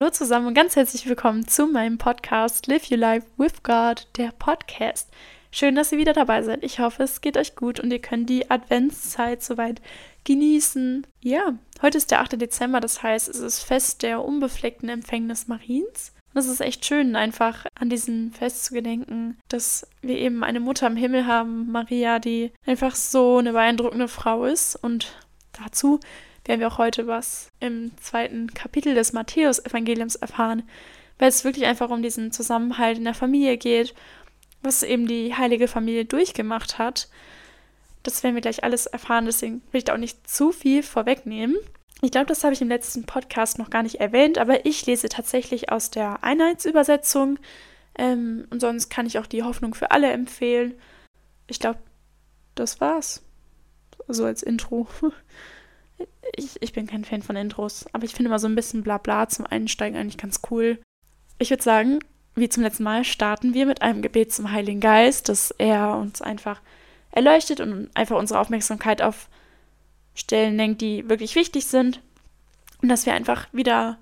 Hallo zusammen und ganz herzlich willkommen zu meinem Podcast Live Your Life with God, der Podcast. Schön, dass ihr wieder dabei seid. Ich hoffe, es geht euch gut und ihr könnt die Adventszeit soweit genießen. Ja, heute ist der 8. Dezember, das heißt, es ist Fest der unbefleckten Empfängnis Mariens. Und es ist echt schön, einfach an diesen Fest zu gedenken, dass wir eben eine Mutter im Himmel haben, Maria, die einfach so eine beeindruckende Frau ist. Und dazu werden wir auch heute was im zweiten Kapitel des Matthäus-Evangeliums erfahren, weil es wirklich einfach um diesen Zusammenhalt in der Familie geht, was eben die heilige Familie durchgemacht hat. Das werden wir gleich alles erfahren, deswegen will ich da auch nicht zu viel vorwegnehmen. Ich glaube, das habe ich im letzten Podcast noch gar nicht erwähnt, aber ich lese tatsächlich aus der Einheitsübersetzung. Ähm, und sonst kann ich auch die Hoffnung für alle empfehlen. Ich glaube, das war's. So als Intro. Ich, ich bin kein Fan von Intros, aber ich finde immer so ein bisschen Blabla zum Einsteigen eigentlich ganz cool. Ich würde sagen, wie zum letzten Mal starten wir mit einem Gebet zum Heiligen Geist, dass er uns einfach erleuchtet und einfach unsere Aufmerksamkeit auf Stellen lenkt, die wirklich wichtig sind. Und dass wir einfach wieder,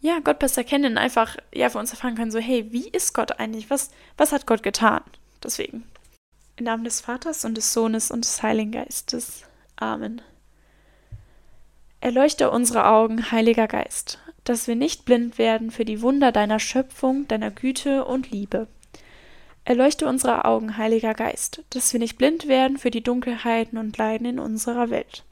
ja, Gott besser kennen und einfach, ja, für uns erfahren können, so, hey, wie ist Gott eigentlich? Was, was hat Gott getan? Deswegen. Im Namen des Vaters und des Sohnes und des Heiligen Geistes. Amen. Erleuchte unsere Augen, Heiliger Geist, dass wir nicht blind werden für die Wunder deiner Schöpfung, deiner Güte und Liebe. Erleuchte unsere Augen, Heiliger Geist, dass wir nicht blind werden für die Dunkelheiten und Leiden in unserer Welt.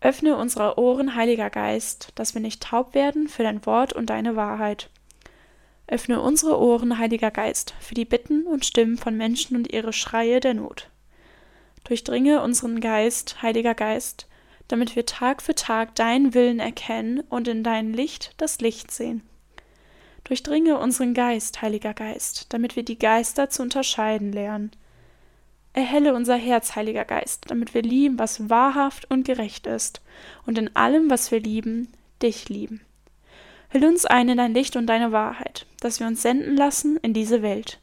Öffne unsere Ohren, Heiliger Geist, dass wir nicht taub werden für dein Wort und deine Wahrheit. Öffne unsere Ohren, Heiliger Geist, für die Bitten und Stimmen von Menschen und ihre Schreie der Not. Durchdringe unseren Geist, Heiliger Geist, damit wir Tag für Tag deinen Willen erkennen und in dein Licht das Licht sehen. Durchdringe unseren Geist, Heiliger Geist, damit wir die Geister zu unterscheiden lernen. Erhelle unser Herz, Heiliger Geist, damit wir lieben, was wahrhaft und gerecht ist, und in allem, was wir lieben, dich lieben. Hüll uns ein in dein Licht und deine Wahrheit, dass wir uns senden lassen in diese Welt,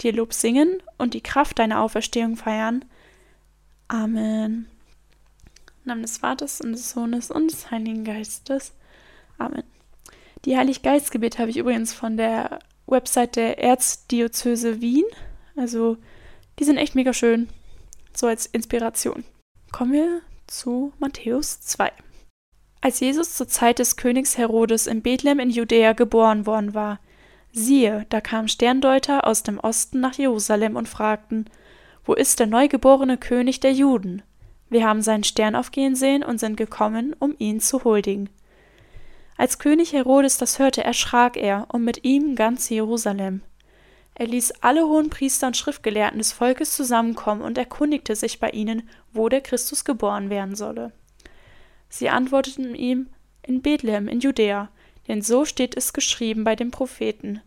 dir Lob singen und die Kraft deiner Auferstehung feiern. Amen. Namen des Vaters und des Sohnes und des Heiligen Geistes. Amen. Die Heiliggeistgebete habe ich übrigens von der Website der Erzdiözese Wien. Also, die sind echt mega schön. So als Inspiration. Kommen wir zu Matthäus 2. Als Jesus zur Zeit des Königs Herodes in Bethlehem in Judäa geboren worden war, siehe, da kamen Sterndeuter aus dem Osten nach Jerusalem und fragten, wo ist der neugeborene König der Juden? Wir haben seinen Stern aufgehen sehen und sind gekommen, um ihn zu huldigen. Als König Herodes das hörte, erschrak er und mit ihm ganz Jerusalem. Er ließ alle hohen Priester und Schriftgelehrten des Volkes zusammenkommen und erkundigte sich bei ihnen, wo der Christus geboren werden solle. Sie antworteten ihm in Bethlehem in Judäa, denn so steht es geschrieben bei den Propheten.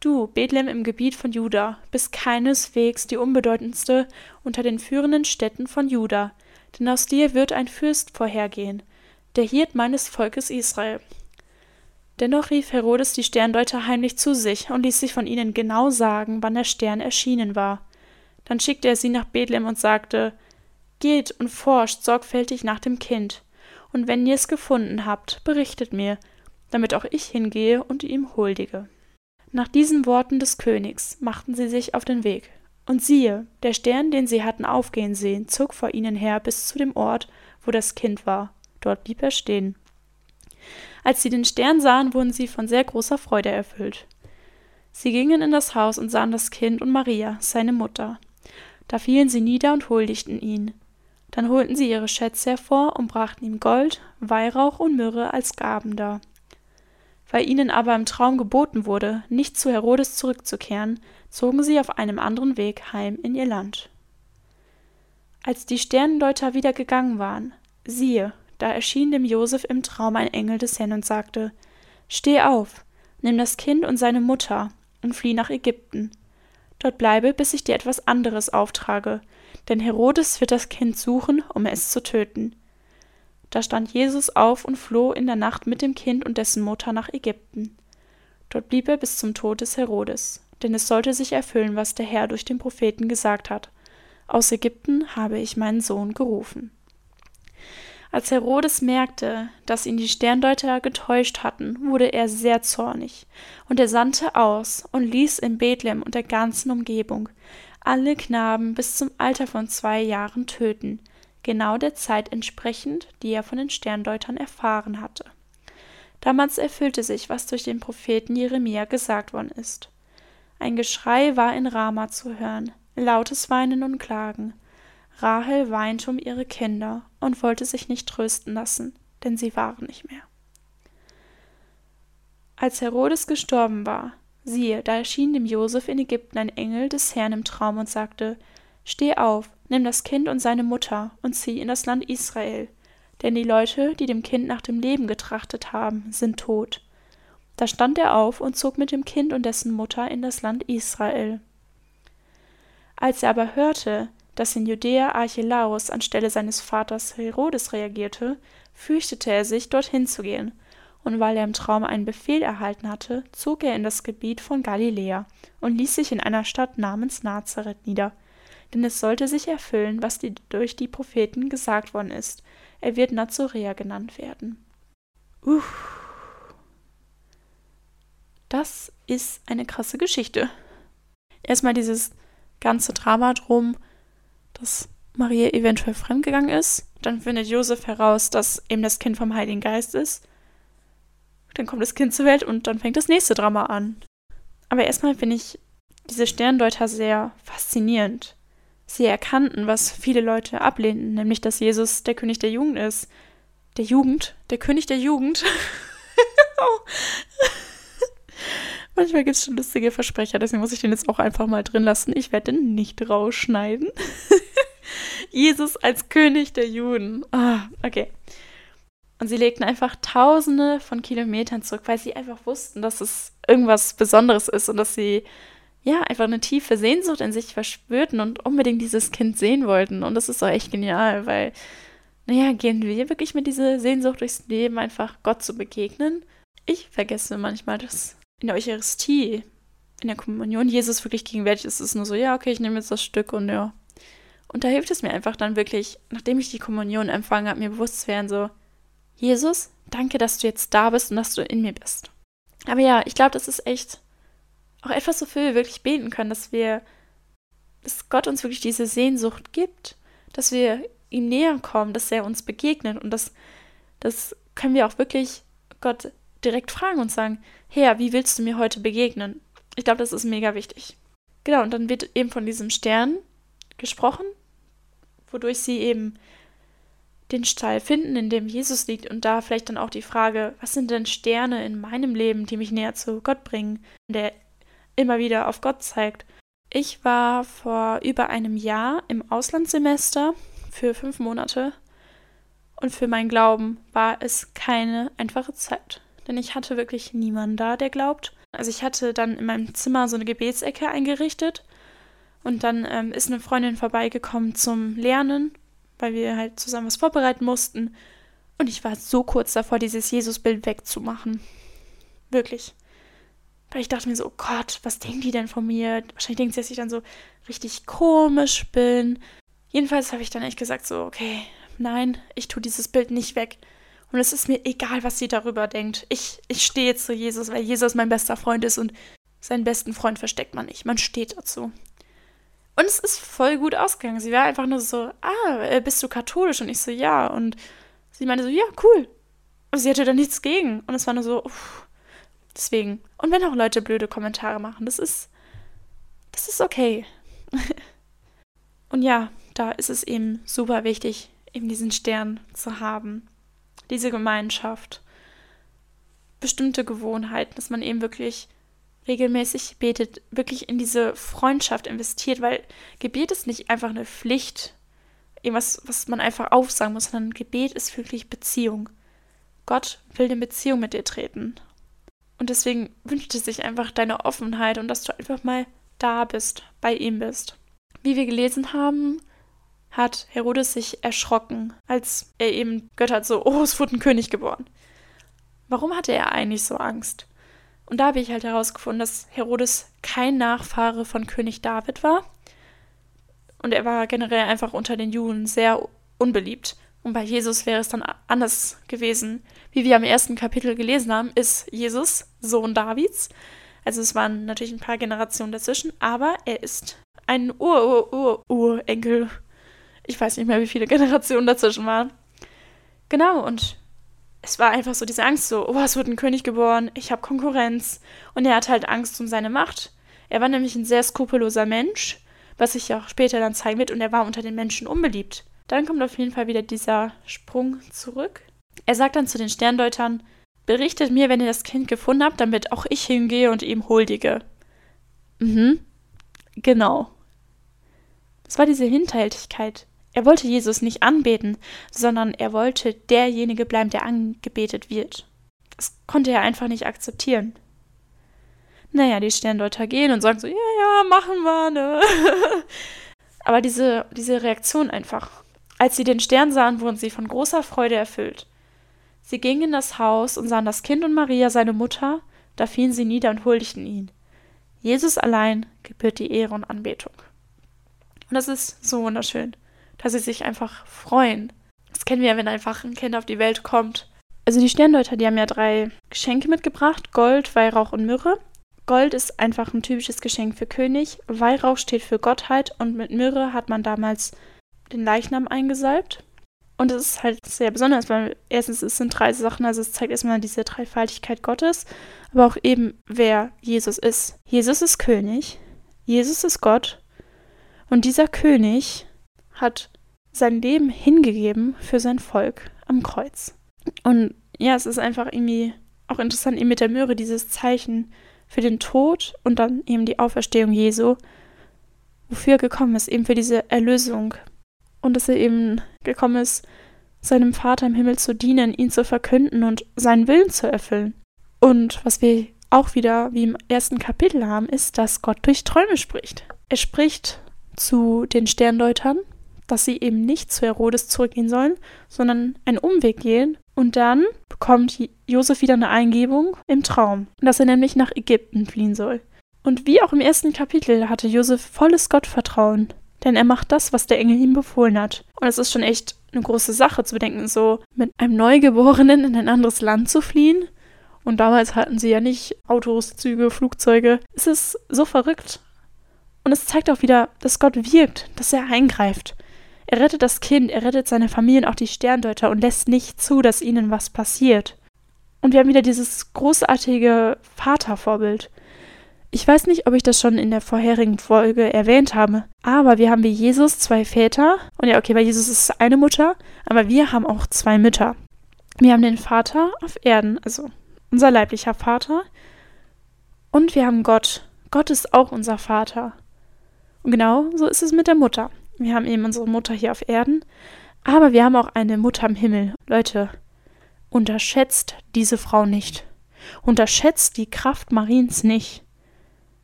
Du, Bethlehem im Gebiet von Juda, bist keineswegs die unbedeutendste unter den führenden Städten von Juda, denn aus dir wird ein Fürst vorhergehen, der Hirt meines Volkes Israel. Dennoch rief Herodes die Sterndeuter heimlich zu sich und ließ sich von ihnen genau sagen, wann der Stern erschienen war. Dann schickte er sie nach Bethlehem und sagte, Geht und forscht sorgfältig nach dem Kind, und wenn ihr es gefunden habt, berichtet mir, damit auch ich hingehe und ihm huldige. Nach diesen Worten des Königs machten sie sich auf den Weg. Und siehe, der Stern, den sie hatten aufgehen sehen, zog vor ihnen her bis zu dem Ort, wo das Kind war. Dort blieb er stehen. Als sie den Stern sahen, wurden sie von sehr großer Freude erfüllt. Sie gingen in das Haus und sahen das Kind und Maria, seine Mutter. Da fielen sie nieder und huldigten ihn. Dann holten sie ihre Schätze hervor und brachten ihm Gold, Weihrauch und Myrrhe als Gaben dar. Weil ihnen aber im Traum geboten wurde, nicht zu Herodes zurückzukehren, zogen sie auf einem anderen Weg heim in ihr Land. Als die Sternendeuter wieder gegangen waren, siehe, da erschien dem Josef im Traum ein Engel des Herrn und sagte: Steh auf, nimm das Kind und seine Mutter und flieh nach Ägypten. Dort bleibe, bis ich dir etwas anderes auftrage, denn Herodes wird das Kind suchen, um es zu töten. Da stand Jesus auf und floh in der Nacht mit dem Kind und dessen Mutter nach Ägypten. Dort blieb er bis zum Tod des Herodes, denn es sollte sich erfüllen, was der Herr durch den Propheten gesagt hat. Aus Ägypten habe ich meinen Sohn gerufen. Als Herodes merkte, dass ihn die Sterndeuter getäuscht hatten, wurde er sehr zornig, und er sandte aus und ließ in Bethlehem und der ganzen Umgebung alle Knaben bis zum Alter von zwei Jahren töten, genau der Zeit entsprechend, die er von den Sterndeutern erfahren hatte. Damals erfüllte sich, was durch den Propheten Jeremia gesagt worden ist. Ein Geschrei war in Rama zu hören, lautes Weinen und Klagen. Rahel weinte um ihre Kinder und wollte sich nicht trösten lassen, denn sie waren nicht mehr. Als Herodes gestorben war, siehe, da erschien dem Josef in Ägypten ein Engel des Herrn im Traum und sagte: Steh auf, nimm das Kind und seine Mutter und zieh in das Land Israel, denn die Leute, die dem Kind nach dem Leben getrachtet haben, sind tot. Da stand er auf und zog mit dem Kind und dessen Mutter in das Land Israel. Als er aber hörte, dass in Judäa Archelaus anstelle seines Vaters Herodes reagierte, fürchtete er sich, dorthin zu gehen, und weil er im Traum einen Befehl erhalten hatte, zog er in das Gebiet von Galiläa und ließ sich in einer Stadt namens Nazareth nieder. Denn es sollte sich erfüllen, was die, durch die Propheten gesagt worden ist. Er wird Nazoräer genannt werden. Uff. Das ist eine krasse Geschichte. Erstmal dieses ganze Drama drum, dass Maria eventuell fremdgegangen ist. Dann findet Josef heraus, dass eben das Kind vom Heiligen Geist ist. Dann kommt das Kind zur Welt und dann fängt das nächste Drama an. Aber erstmal finde ich diese Sterndeuter sehr faszinierend. Sie erkannten, was viele Leute ablehnten, nämlich dass Jesus der König der Jugend ist. Der Jugend? Der König der Jugend? oh. Manchmal gibt es schon lustige Versprecher, deswegen muss ich den jetzt auch einfach mal drin lassen. Ich werde den nicht rausschneiden. Jesus als König der Juden. Ah, okay. Und sie legten einfach tausende von Kilometern zurück, weil sie einfach wussten, dass es irgendwas Besonderes ist und dass sie ja einfach eine tiefe Sehnsucht in sich verspürten und unbedingt dieses Kind sehen wollten. Und das ist doch echt genial, weil, naja, gehen wir wirklich mit dieser Sehnsucht durchs Leben, einfach Gott zu begegnen? Ich vergesse manchmal, dass in der Eucharistie, in der Kommunion Jesus wirklich gegenwärtig ist. Es ist nur so, ja, okay, ich nehme jetzt das Stück und ja. Und da hilft es mir einfach dann wirklich, nachdem ich die Kommunion empfangen habe, mir bewusst zu werden, so, Jesus, danke, dass du jetzt da bist und dass du in mir bist. Aber ja, ich glaube, das ist echt auch etwas, wofür wir wirklich beten können, dass wir, dass Gott uns wirklich diese Sehnsucht gibt, dass wir ihm näher kommen, dass er uns begegnet und das, das können wir auch wirklich Gott direkt fragen und sagen, Herr, wie willst du mir heute begegnen? Ich glaube, das ist mega wichtig. Genau, und dann wird eben von diesem Stern gesprochen, wodurch sie eben den Stall finden, in dem Jesus liegt und da vielleicht dann auch die Frage, was sind denn Sterne in meinem Leben, die mich näher zu Gott bringen, der immer wieder auf Gott zeigt. Ich war vor über einem Jahr im Auslandssemester für fünf Monate und für meinen Glauben war es keine einfache Zeit denn ich hatte wirklich niemanden da, der glaubt. Also ich hatte dann in meinem Zimmer so eine Gebetsecke eingerichtet und dann ähm, ist eine Freundin vorbeigekommen zum Lernen, weil wir halt zusammen was vorbereiten mussten. Und ich war so kurz davor, dieses Jesusbild wegzumachen. Wirklich. Weil ich dachte mir so, oh Gott, was denken die denn von mir? Wahrscheinlich denken sie, dass ich dann so richtig komisch bin. Jedenfalls habe ich dann echt gesagt, so, okay, nein, ich tue dieses Bild nicht weg. Und es ist mir egal, was sie darüber denkt. Ich, ich stehe zu Jesus, weil Jesus mein bester Freund ist und seinen besten Freund versteckt man nicht. Man steht dazu. Und es ist voll gut ausgegangen. Sie war einfach nur so, ah, äh, bist du katholisch? Und ich so, ja. Und sie meinte so, ja, cool. Und sie hatte da nichts gegen. Und es war nur so, uff. deswegen. Und wenn auch Leute blöde Kommentare machen, das ist, das ist okay. und ja, da ist es eben super wichtig, eben diesen Stern zu haben diese Gemeinschaft, bestimmte Gewohnheiten, dass man eben wirklich regelmäßig betet, wirklich in diese Freundschaft investiert, weil Gebet ist nicht einfach eine Pflicht, irgendwas, was man einfach aufsagen muss, sondern Gebet ist wirklich Beziehung. Gott will in Beziehung mit dir treten. Und deswegen wünscht es sich einfach deine Offenheit und dass du einfach mal da bist, bei ihm bist. Wie wir gelesen haben, hat Herodes sich erschrocken, als er eben gehört hat, so, oh, es wurde ein König geboren. Warum hatte er eigentlich so Angst? Und da habe ich halt herausgefunden, dass Herodes kein Nachfahre von König David war. Und er war generell einfach unter den Juden sehr unbeliebt. Und bei Jesus wäre es dann anders gewesen. Wie wir am ersten Kapitel gelesen haben, ist Jesus Sohn Davids. Also es waren natürlich ein paar Generationen dazwischen, aber er ist ein Ur-Ur-Ur-Urenkel. Ich weiß nicht mehr, wie viele Generationen dazwischen waren. Genau, und es war einfach so diese Angst, so, oh, es wird ein König geboren, ich habe Konkurrenz. Und er hat halt Angst um seine Macht. Er war nämlich ein sehr skrupelloser Mensch, was sich auch später dann zeigen wird, und er war unter den Menschen unbeliebt. Dann kommt auf jeden Fall wieder dieser Sprung zurück. Er sagt dann zu den Sterndeutern, berichtet mir, wenn ihr das Kind gefunden habt, damit auch ich hingehe und ihm huldige. Mhm. Genau. Es war diese Hinterhältigkeit. Er wollte Jesus nicht anbeten, sondern er wollte derjenige bleiben, der angebetet wird. Das konnte er einfach nicht akzeptieren. Naja, die Sterndeuter gehen und sagen so, ja, ja, machen wir, ne? Aber diese, diese Reaktion einfach. Als sie den Stern sahen, wurden sie von großer Freude erfüllt. Sie gingen in das Haus und sahen das Kind und Maria, seine Mutter, da fielen sie nieder und huldigten ihn. Jesus allein gebührt die Ehre und Anbetung. Und das ist so wunderschön dass sie sich einfach freuen. Das kennen wir ja, wenn einfach ein Kind auf die Welt kommt. Also die Sterndeuter, die haben ja drei Geschenke mitgebracht: Gold, Weihrauch und Myrrhe. Gold ist einfach ein typisches Geschenk für König. Weihrauch steht für Gottheit und mit Myrrhe hat man damals den Leichnam eingesalbt. Und es ist halt sehr besonders, weil erstens es sind drei Sachen, also es zeigt erstmal diese Dreifaltigkeit Gottes, aber auch eben, wer Jesus ist. Jesus ist König, Jesus ist Gott und dieser König hat sein Leben hingegeben für sein Volk am Kreuz. Und ja, es ist einfach irgendwie auch interessant, eben mit der Möhre dieses Zeichen für den Tod und dann eben die Auferstehung Jesu, wofür er gekommen ist, eben für diese Erlösung. Und dass er eben gekommen ist, seinem Vater im Himmel zu dienen, ihn zu verkünden und seinen Willen zu erfüllen. Und was wir auch wieder wie im ersten Kapitel haben, ist, dass Gott durch Träume spricht. Er spricht zu den Sterndeutern dass sie eben nicht zu Herodes zurückgehen sollen, sondern einen Umweg gehen. Und dann bekommt Josef wieder eine Eingebung im Traum, dass er nämlich nach Ägypten fliehen soll. Und wie auch im ersten Kapitel hatte Josef volles Gottvertrauen, denn er macht das, was der Engel ihm befohlen hat. Und es ist schon echt eine große Sache zu bedenken, so mit einem Neugeborenen in ein anderes Land zu fliehen. Und damals hatten sie ja nicht Autos, Züge, Flugzeuge. Es ist so verrückt. Und es zeigt auch wieder, dass Gott wirkt, dass er eingreift. Er rettet das Kind, er rettet seine Familie und auch die Sterndeuter und lässt nicht zu, dass ihnen was passiert. Und wir haben wieder dieses großartige Vatervorbild. Ich weiß nicht, ob ich das schon in der vorherigen Folge erwähnt habe, aber wir haben wie Jesus zwei Väter. Und ja, okay, bei Jesus ist eine Mutter, aber wir haben auch zwei Mütter. Wir haben den Vater auf Erden, also unser leiblicher Vater. Und wir haben Gott. Gott ist auch unser Vater. Und genau so ist es mit der Mutter. Wir haben eben unsere Mutter hier auf Erden, aber wir haben auch eine Mutter im Himmel. Leute, unterschätzt diese Frau nicht. Unterschätzt die Kraft Mariens nicht.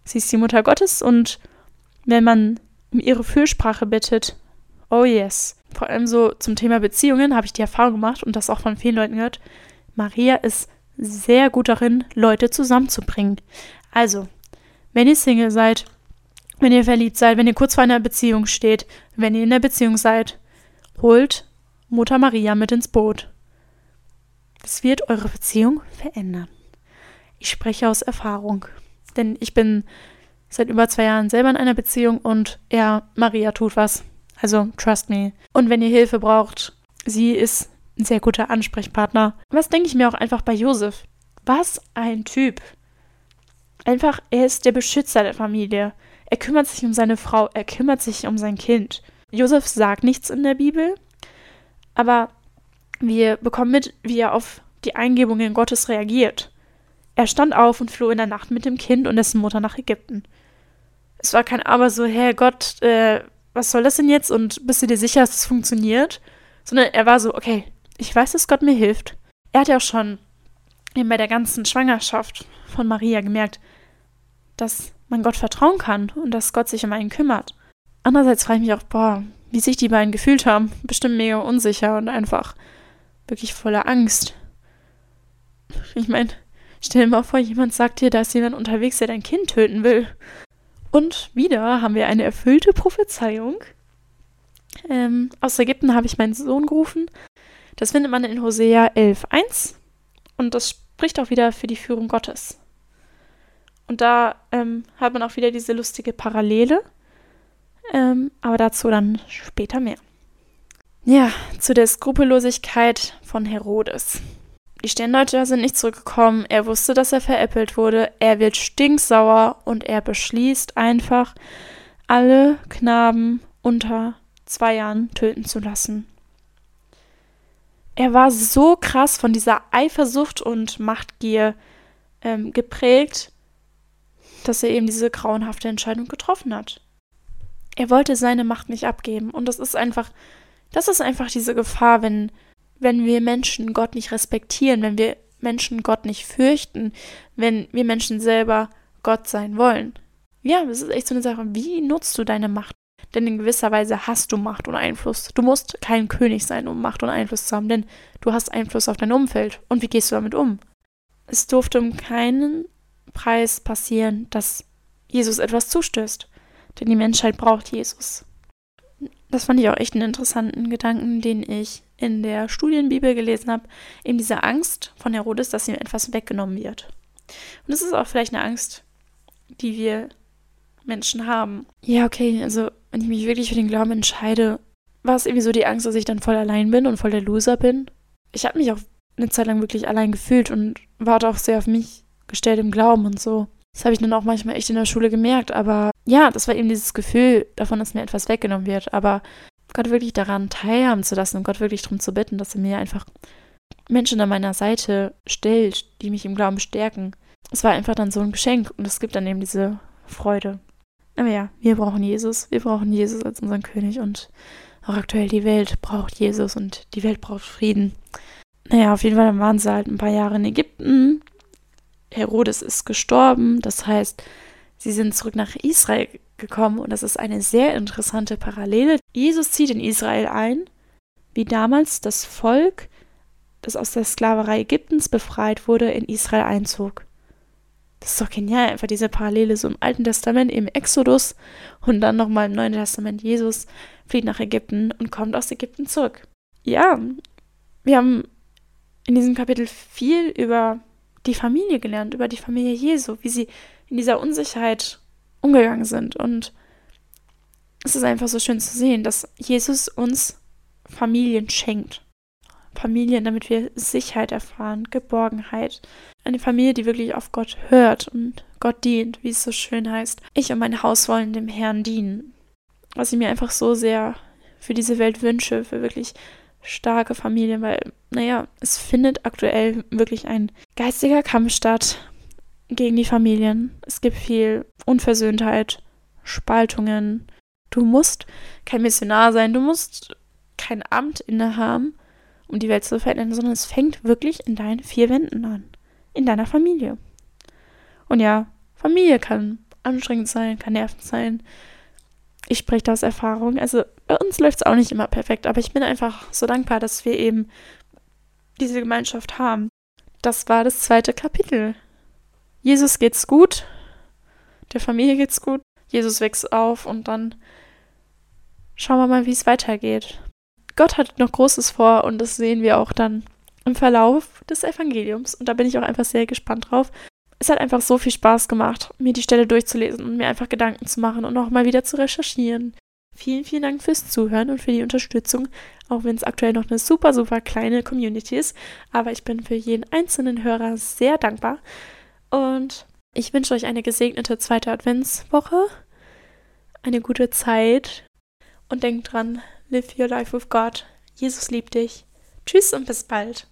Sie ist die Mutter Gottes und wenn man um ihre Fürsprache bittet, oh yes. Vor allem so zum Thema Beziehungen habe ich die Erfahrung gemacht und das auch von vielen Leuten gehört. Maria ist sehr gut darin, Leute zusammenzubringen. Also, wenn ihr Single seid, wenn ihr verliebt seid, wenn ihr kurz vor einer Beziehung steht, wenn ihr in der Beziehung seid, holt Mutter Maria mit ins Boot. Das wird eure Beziehung verändern. Ich spreche aus Erfahrung, denn ich bin seit über zwei Jahren selber in einer Beziehung und ja, Maria tut was. Also, trust me. Und wenn ihr Hilfe braucht, sie ist ein sehr guter Ansprechpartner. Was denke ich mir auch einfach bei Josef? Was ein Typ. Einfach, er ist der Beschützer der Familie. Er kümmert sich um seine Frau, er kümmert sich um sein Kind. Josef sagt nichts in der Bibel, aber wir bekommen mit, wie er auf die Eingebungen Gottes reagiert. Er stand auf und floh in der Nacht mit dem Kind und dessen Mutter nach Ägypten. Es war kein Aber so, Herr Gott, äh, was soll das denn jetzt und bist du dir sicher, dass es das funktioniert? Sondern er war so, okay, ich weiß, dass Gott mir hilft. Er hat ja auch schon eben bei der ganzen Schwangerschaft von Maria gemerkt, dass man Gott vertrauen kann und dass Gott sich um einen kümmert. Andererseits frage ich mich auch, boah, wie sich die beiden gefühlt haben. Bestimmt mega unsicher und einfach wirklich voller Angst. Ich meine, Stell dir mal vor, jemand sagt dir, da ist jemand unterwegs, der dein Kind töten will. Und wieder haben wir eine erfüllte Prophezeiung. Ähm, aus Ägypten habe ich meinen Sohn gerufen. Das findet man in Hosea 11.1. Und das spricht auch wieder für die Führung Gottes. Und da ähm, hat man auch wieder diese lustige Parallele. Ähm, aber dazu dann später mehr. Ja, zu der Skrupellosigkeit von Herodes. Die Sterndeuter sind nicht zurückgekommen. Er wusste, dass er veräppelt wurde. Er wird stinksauer und er beschließt einfach, alle Knaben unter zwei Jahren töten zu lassen. Er war so krass von dieser Eifersucht und Machtgier ähm, geprägt, dass er eben diese grauenhafte Entscheidung getroffen hat. Er wollte seine Macht nicht abgeben. Und das ist einfach, das ist einfach diese Gefahr, wenn wenn wir Menschen Gott nicht respektieren, wenn wir Menschen Gott nicht fürchten, wenn wir Menschen selber Gott sein wollen. Ja, das ist echt so eine Sache. Wie nutzt du deine Macht? Denn in gewisser Weise hast du Macht und Einfluss. Du musst kein König sein, um Macht und Einfluss zu haben, denn du hast Einfluss auf dein Umfeld. Und wie gehst du damit um? Es durfte um keinen Preis passieren, dass Jesus etwas zustößt. Denn die Menschheit braucht Jesus. Das fand ich auch echt einen interessanten Gedanken, den ich in der Studienbibel gelesen habe, eben diese Angst von Herodes, dass ihm etwas weggenommen wird. Und das ist auch vielleicht eine Angst, die wir Menschen haben. Ja, okay, also wenn ich mich wirklich für den Glauben entscheide, war es irgendwie so die Angst, dass ich dann voll allein bin und voll der Loser bin. Ich habe mich auch eine Zeit lang wirklich allein gefühlt und war auch sehr auf mich gestellt im Glauben und so. Das habe ich dann auch manchmal echt in der Schule gemerkt, aber ja, das war eben dieses Gefühl davon, dass mir etwas weggenommen wird. Aber Gott wirklich daran teilhaben zu lassen und Gott wirklich darum zu bitten, dass er mir einfach Menschen an meiner Seite stellt, die mich im Glauben stärken. Es war einfach dann so ein Geschenk und es gibt dann eben diese Freude. Aber ja, wir brauchen Jesus. Wir brauchen Jesus als unseren König und auch aktuell die Welt braucht Jesus und die Welt braucht Frieden. Naja, auf jeden Fall waren sie halt ein paar Jahre in Ägypten. Herodes ist gestorben, das heißt, sie sind zurück nach Israel gekommen und das ist eine sehr interessante Parallele. Jesus zieht in Israel ein, wie damals das Volk, das aus der Sklaverei Ägyptens befreit wurde, in Israel einzog. Das ist doch genial, einfach diese Parallele so im Alten Testament, im Exodus und dann nochmal im Neuen Testament. Jesus flieht nach Ägypten und kommt aus Ägypten zurück. Ja, wir haben in diesem Kapitel viel über die Familie gelernt, über die Familie Jesu, wie sie in dieser Unsicherheit umgegangen sind. Und es ist einfach so schön zu sehen, dass Jesus uns Familien schenkt. Familien, damit wir Sicherheit erfahren, Geborgenheit. Eine Familie, die wirklich auf Gott hört und Gott dient, wie es so schön heißt. Ich und mein Haus wollen dem Herrn dienen. Was ich mir einfach so sehr für diese Welt wünsche, für wirklich starke Familien, weil, naja, es findet aktuell wirklich ein geistiger Kampf statt gegen die Familien. Es gibt viel Unversöhntheit, Spaltungen. Du musst kein Missionar sein, du musst kein Amt innehaben, um die Welt zu verändern, sondern es fängt wirklich in deinen vier Wänden an. In deiner Familie. Und ja, Familie kann anstrengend sein, kann nervend sein. Ich spreche da aus Erfahrung. Also bei uns läuft es auch nicht immer perfekt, aber ich bin einfach so dankbar, dass wir eben diese Gemeinschaft haben. Das war das zweite Kapitel. Jesus geht's gut, der Familie geht's gut, Jesus wächst auf und dann schauen wir mal, wie es weitergeht. Gott hat noch Großes vor und das sehen wir auch dann im Verlauf des Evangeliums und da bin ich auch einfach sehr gespannt drauf. Es hat einfach so viel Spaß gemacht, mir die Stelle durchzulesen und mir einfach Gedanken zu machen und auch mal wieder zu recherchieren. Vielen, vielen Dank fürs Zuhören und für die Unterstützung, auch wenn es aktuell noch eine super, super kleine Community ist. Aber ich bin für jeden einzelnen Hörer sehr dankbar. Und ich wünsche euch eine gesegnete zweite Adventswoche, eine gute Zeit und denkt dran, live your life with God. Jesus liebt dich. Tschüss und bis bald.